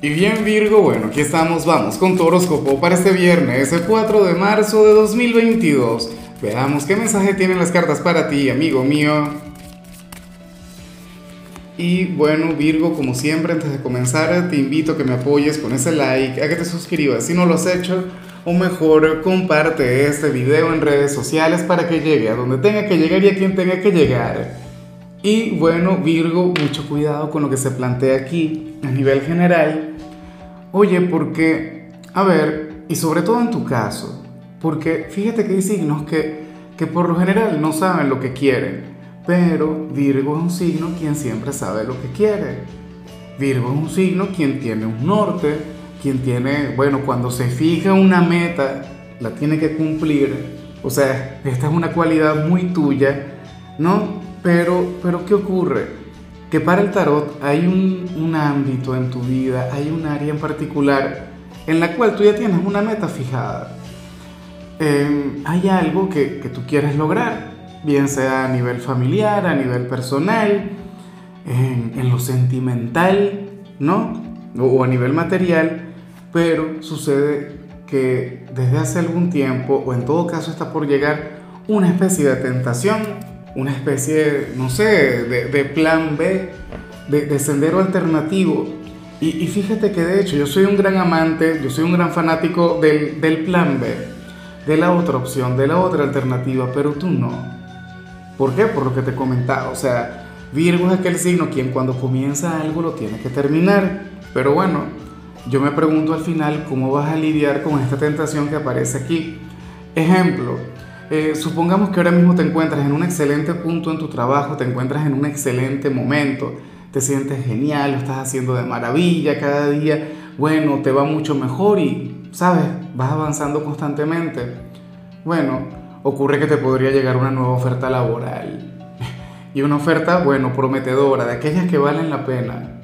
Y bien Virgo, bueno, aquí estamos, vamos con tu horóscopo para este viernes, el 4 de marzo de 2022. Veamos qué mensaje tienen las cartas para ti, amigo mío. Y bueno, Virgo, como siempre, antes de comenzar, te invito a que me apoyes con ese like, a que te suscribas si no lo has hecho, o mejor, comparte este video en redes sociales para que llegue a donde tenga que llegar y a quien tenga que llegar. Y bueno, Virgo, mucho cuidado con lo que se plantea aquí a nivel general. Oye, porque, a ver, y sobre todo en tu caso, porque fíjate que hay signos que, que por lo general no saben lo que quieren, pero Virgo es un signo quien siempre sabe lo que quiere. Virgo es un signo quien tiene un norte, quien tiene, bueno, cuando se fija una meta, la tiene que cumplir. O sea, esta es una cualidad muy tuya, ¿no? Pero, pero ¿qué ocurre? Que para el tarot hay un, ámbito en tu vida, hay un área en particular en la cual tú ya tienes una meta fijada. Em, hay algo que, tú quieres lograr, bien sea a nivel familiar, a nivel personal, en, lo sentimental, ¿no? O a nivel material, pero sucede que desde hace algún tiempo, o en todo caso está por llegar, una especie de tentación una especie, no sé, de, plan B, de, sendero alternativo. Y, fíjate que de hecho yo soy un gran amante, yo soy un gran fanático del, del plan B, de la otra opción, de la otra alternativa, pero tú no. ¿Por qué? Por lo que te comentaba. O sea, Virgo es aquel signo quien cuando comienza algo lo tiene que terminar. Pero bueno, yo me pregunto al final cómo vas a lidiar con esta tentación que aparece aquí. Ejemplo, eh, supongamos que ahora mismo te encuentras en un excelente punto en tu trabajo, te encuentras en un excelente momento, te sientes genial, lo estás haciendo de maravilla cada día, bueno, te va mucho mejor y, ¿sabes? Vas avanzando constantemente. Bueno, ocurre que te podría llegar una nueva oferta laboral. Y una oferta, bueno, prometedora, de aquellas que valen la pena.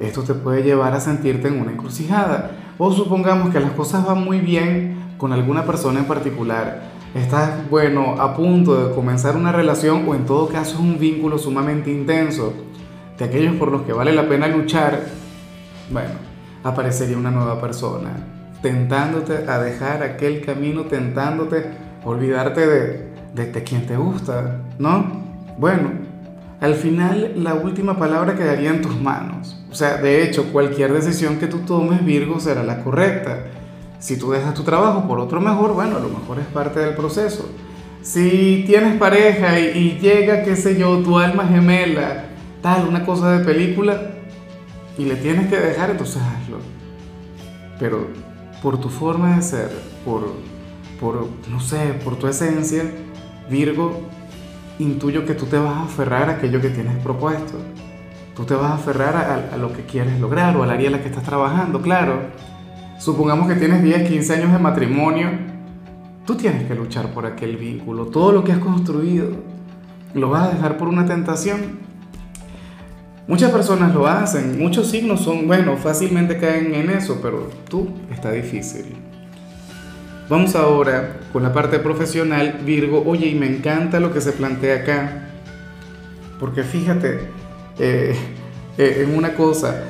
Esto te puede llevar a sentirte en una encrucijada. O supongamos que las cosas van muy bien con alguna persona en particular estás, bueno, a punto de comenzar una relación o en todo caso un vínculo sumamente intenso, de aquellos por los que vale la pena luchar, bueno, aparecería una nueva persona, tentándote a dejar aquel camino, tentándote a olvidarte de, de, de quien te gusta, ¿no? Bueno, al final la última palabra quedaría en tus manos. O sea, de hecho, cualquier decisión que tú tomes, Virgo, será la correcta. Si tú dejas tu trabajo por otro mejor, bueno, a lo mejor es parte del proceso. Si tienes pareja y, llega, qué sé yo, tu alma gemela, tal, una cosa de película, y le tienes que dejar, entonces hazlo. Pero por tu forma de ser, por, por, no sé, por tu esencia, Virgo, intuyo que tú te vas a aferrar a aquello que tienes propuesto. Tú te vas a aferrar a, a lo que quieres lograr o al área en la que estás trabajando, claro. Supongamos que tienes 10, 15 años de matrimonio, tú tienes que luchar por aquel vínculo, todo lo que has construido, lo vas a dejar por una tentación. Muchas personas lo hacen, muchos signos son, bueno, fácilmente caen en eso, pero tú está difícil. Vamos ahora con la parte profesional, Virgo. Oye, y me encanta lo que se plantea acá, porque fíjate eh, eh, en una cosa,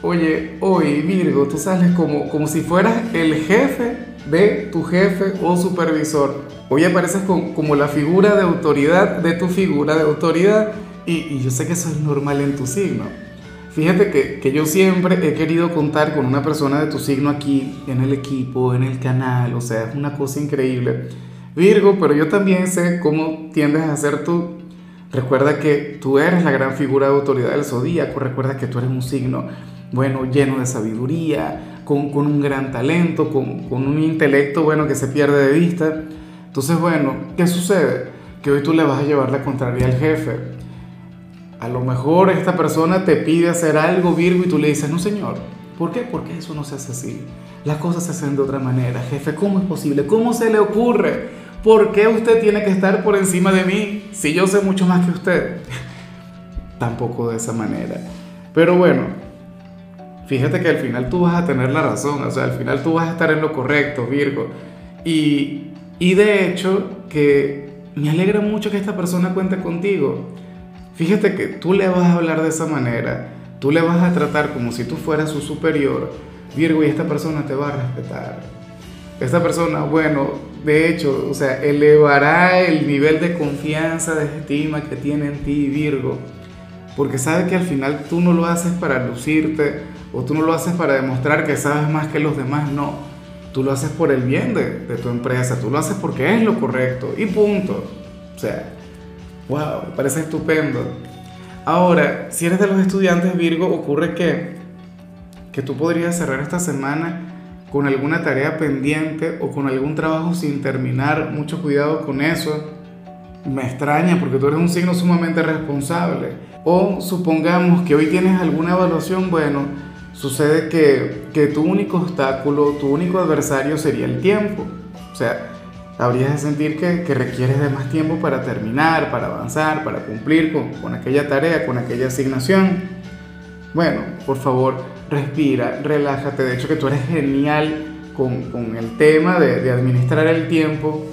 Oye, hoy Virgo, tú sales como, como si fueras el jefe de tu jefe o supervisor. Hoy apareces como la figura de autoridad de tu figura de autoridad y, yo sé que eso es normal en tu signo. Fíjate que, que, yo siempre he querido contar con una persona de tu signo aquí, en el equipo, en el canal, o sea, es una cosa increíble. Virgo, pero yo también sé cómo tiendes a ser tú. Recuerda que tú eres la gran figura de autoridad del zodíaco, recuerda que tú eres un signo bueno, lleno de sabiduría, con, un gran talento, con, un intelecto, bueno, que se pierde de vista. Entonces, bueno, ¿qué sucede? Que hoy tú le vas a llevar la contraria al jefe. A lo mejor esta persona te pide hacer algo, Virgo, y tú le dices, no, señor. ¿Por qué? Porque eso no se hace así. Las cosas se hacen de otra manera. Jefe, ¿cómo es posible? ¿Cómo se le ocurre? ¿Por qué usted tiene que estar por encima de mí si yo sé mucho más que usted? Tampoco de esa manera. Pero bueno, fíjate que al final tú vas a tener la razón, o sea, al final tú vas a estar en lo correcto, Virgo. Y, y de hecho, que me alegra mucho que esta persona cuente contigo. Fíjate que tú le vas a hablar de esa manera, tú le vas a tratar como si tú fueras su superior, Virgo, y esta persona te va a respetar. Esta persona, bueno, de hecho, o sea, elevará el nivel de confianza, de estima que tiene en ti, Virgo, porque sabe que al final tú no lo haces para lucirte o tú no lo haces para demostrar que sabes más que los demás, no. Tú lo haces por el bien de, tu empresa, tú lo haces porque es lo correcto y punto. O sea, wow, parece estupendo. Ahora, si eres de los estudiantes Virgo, ocurre que, que tú podrías cerrar esta semana con alguna tarea pendiente o con algún trabajo sin terminar. Mucho cuidado con eso. Me extraña porque tú eres un signo sumamente responsable. O supongamos que hoy tienes alguna evaluación, bueno, sucede que, que tu único obstáculo, tu único adversario sería el tiempo. O sea, habrías de sentir que, que, requieres de más tiempo para terminar, para avanzar, para cumplir con, con, aquella tarea, con aquella asignación. Bueno, por favor, respira, relájate. De hecho que tú eres genial con, con el tema de, de, administrar el tiempo.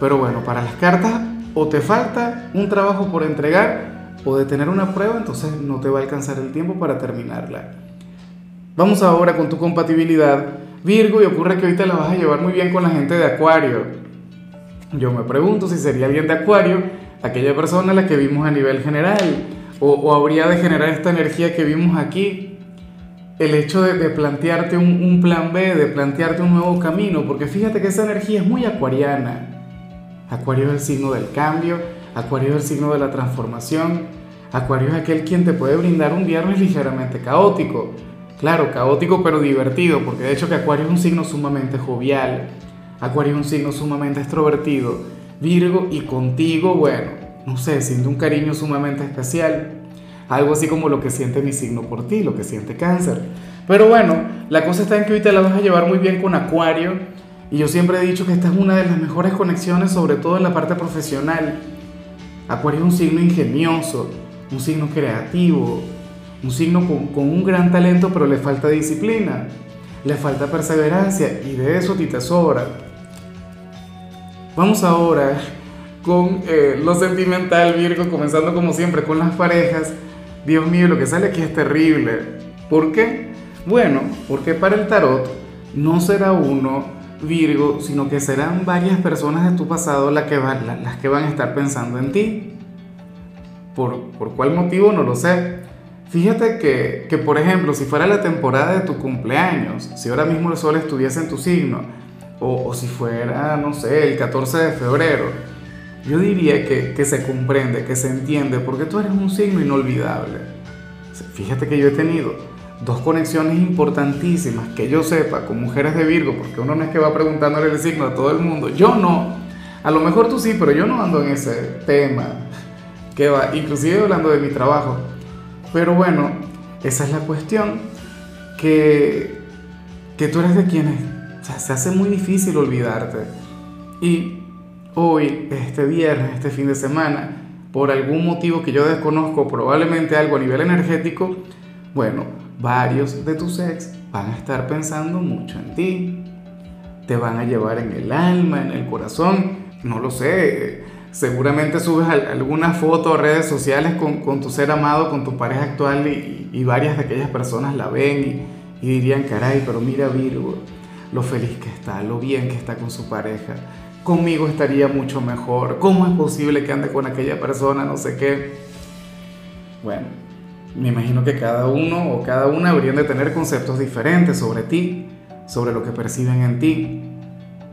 Pero bueno, para las cartas o te falta un trabajo por entregar o de tener una prueba, entonces no te va a alcanzar el tiempo para terminarla. Vamos ahora con tu compatibilidad. Virgo, y ocurre que ahorita la vas a llevar muy bien con la gente de Acuario. Yo me pregunto si sería alguien de Acuario, aquella persona a la que vimos a nivel general, o, o habría de generar esta energía que vimos aquí, el hecho de, de plantearte un, un, plan B, de plantearte un nuevo camino, porque fíjate que esa energía es muy acuariana. Acuario es el signo del cambio, Acuario es el signo de la transformación, Acuario es aquel quien te puede brindar un viernes ligeramente caótico. Claro, caótico pero divertido, porque de hecho que Acuario es un signo sumamente jovial, Acuario es un signo sumamente extrovertido. Virgo y contigo, bueno, no sé, siente un cariño sumamente especial. Algo así como lo que siente mi signo por ti, lo que siente cáncer. Pero bueno, la cosa está en que hoy te la vas a llevar muy bien con Acuario. Y yo siempre he dicho que esta es una de las mejores conexiones, sobre todo en la parte profesional. Acuario es un signo ingenioso, un signo creativo, un signo con, un gran talento, pero le falta disciplina, le falta perseverancia y de eso a ti te sobra. Vamos ahora con eh, lo sentimental, Virgo, comenzando como siempre con las parejas. Dios mío, lo que sale aquí es terrible. ¿Por qué? Bueno, porque para el tarot no será uno, Virgo, sino que serán varias personas de tu pasado las que van, las que van a estar pensando en ti. ¿Por, por cuál motivo? No lo sé. Fíjate que, que, por ejemplo, si fuera la temporada de tu cumpleaños, si ahora mismo el sol estuviese en tu signo, o, o, si fuera, no sé, el 14 de febrero, yo diría que, que, se comprende, que se entiende, porque tú eres un signo inolvidable. Fíjate que yo he tenido dos conexiones importantísimas, que yo sepa, con mujeres de Virgo, porque uno no es que va preguntándole el signo a todo el mundo, yo no. A lo mejor tú sí, pero yo no ando en ese tema. Que va, inclusive hablando de mi trabajo. Pero bueno, esa es la cuestión, que, que tú eres de quienes se hace muy difícil olvidarte. Y hoy, este viernes, este fin de semana, por algún motivo que yo desconozco, probablemente algo a nivel energético, bueno, varios de tus ex van a estar pensando mucho en ti. Te van a llevar en el alma, en el corazón, no lo sé. Seguramente subes alguna foto a redes sociales con, tu ser amado, con tu pareja actual y, y varias de aquellas personas la ven y, y dirían, caray, pero mira Virgo, lo feliz que está, lo bien que está con su pareja. Conmigo estaría mucho mejor. ¿Cómo es posible que ande con aquella persona? No sé qué. Bueno, me imagino que cada uno o cada una habrían de tener conceptos diferentes sobre ti, sobre lo que perciben en ti.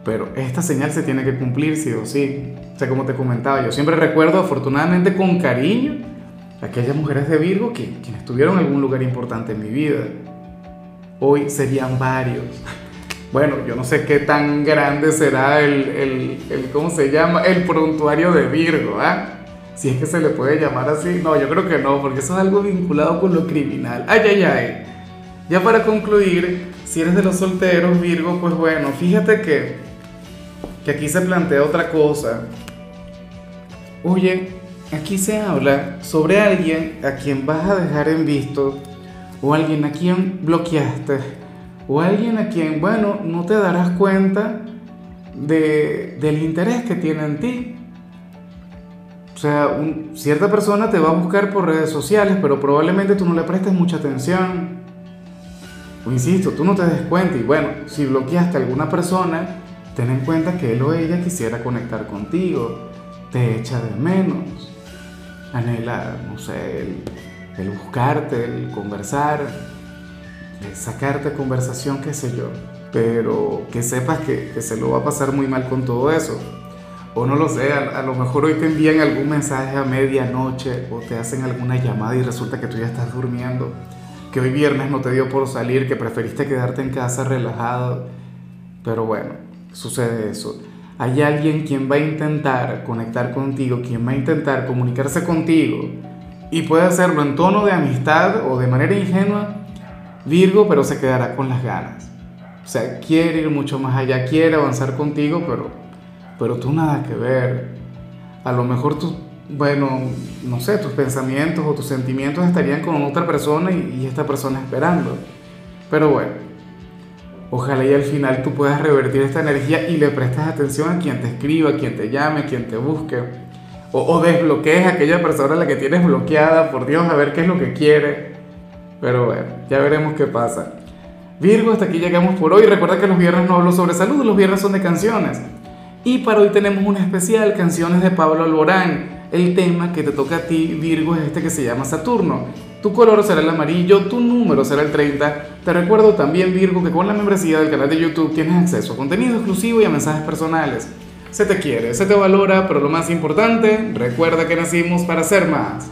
Pero esta señal se tiene que cumplir sí o sí. O sea, como te comentaba, yo siempre recuerdo afortunadamente con cariño aquellas mujeres de Virgo que, quienes tuvieron algún lugar importante en mi vida. Hoy serían varios bueno, yo no sé qué tan grande será el, el, el, ¿cómo se llama? El prontuario de Virgo, ¿ah? Si es que se le puede llamar así. No, yo creo que no, porque eso es algo vinculado con lo criminal. Ay, ay, ay. Ya para concluir, si eres de los solteros, Virgo, pues bueno, fíjate que, que aquí se plantea otra cosa. Oye, aquí se habla sobre alguien a quien vas a dejar en visto o alguien a quien bloqueaste o alguien a quien, bueno, no te darás cuenta de, del interés que tiene en ti. sea, cierta persona te va a buscar por redes sociales, pero probablemente tú no le prestes mucha atención. O insisto, tú no te des cuenta y bueno, si bloqueaste a alguna persona, ten en cuenta que él o ella quisiera conectar contigo, te echa de menos, anhela, no sé, el, buscarte, el conversar, el sacarte conversación, qué sé yo, pero que sepas que, que se lo va a pasar muy mal con todo eso. O no lo sé, a, lo mejor hoy te envían algún mensaje a medianoche o te hacen alguna llamada y resulta que tú ya estás durmiendo, que hoy viernes no te dio por salir, que preferiste quedarte en casa relajado. Pero bueno, sucede eso. Hay alguien quien va a intentar conectar contigo, quien va a intentar comunicarse contigo y puede hacerlo en tono de amistad o de manera ingenua, Virgo, pero se quedará con las ganas. O sea, quiere ir mucho más allá, quiere avanzar contigo, pero pero tú nada que ver. A lo mejor tú, bueno, no sé, tus pensamientos o tus sentimientos estarían con otra persona y, esta persona esperando. Pero bueno, ojalá y al final tú puedas revertir esta energía y le prestes atención a quien te escriba, a quien te llame, a quien te busque. O, o desbloquees a aquella persona a la que tienes bloqueada, por Dios, a ver qué es lo que quiere. Pero bueno, ya veremos qué pasa. Virgo, hasta aquí llegamos por hoy. Recuerda que los viernes no hablo sobre salud, los viernes son de canciones. Y para hoy tenemos una especial, canciones de Pablo Alborán. El tema que te toca a ti, Virgo, es este que se llama Saturno. Tu color será el amarillo, tu número será el 30. Te recuerdo también, Virgo, que con la membresía del canal de YouTube tienes acceso a contenido exclusivo y a mensajes personales. Se te quiere, se te valora, pero lo más importante, recuerda que nacimos para ser más.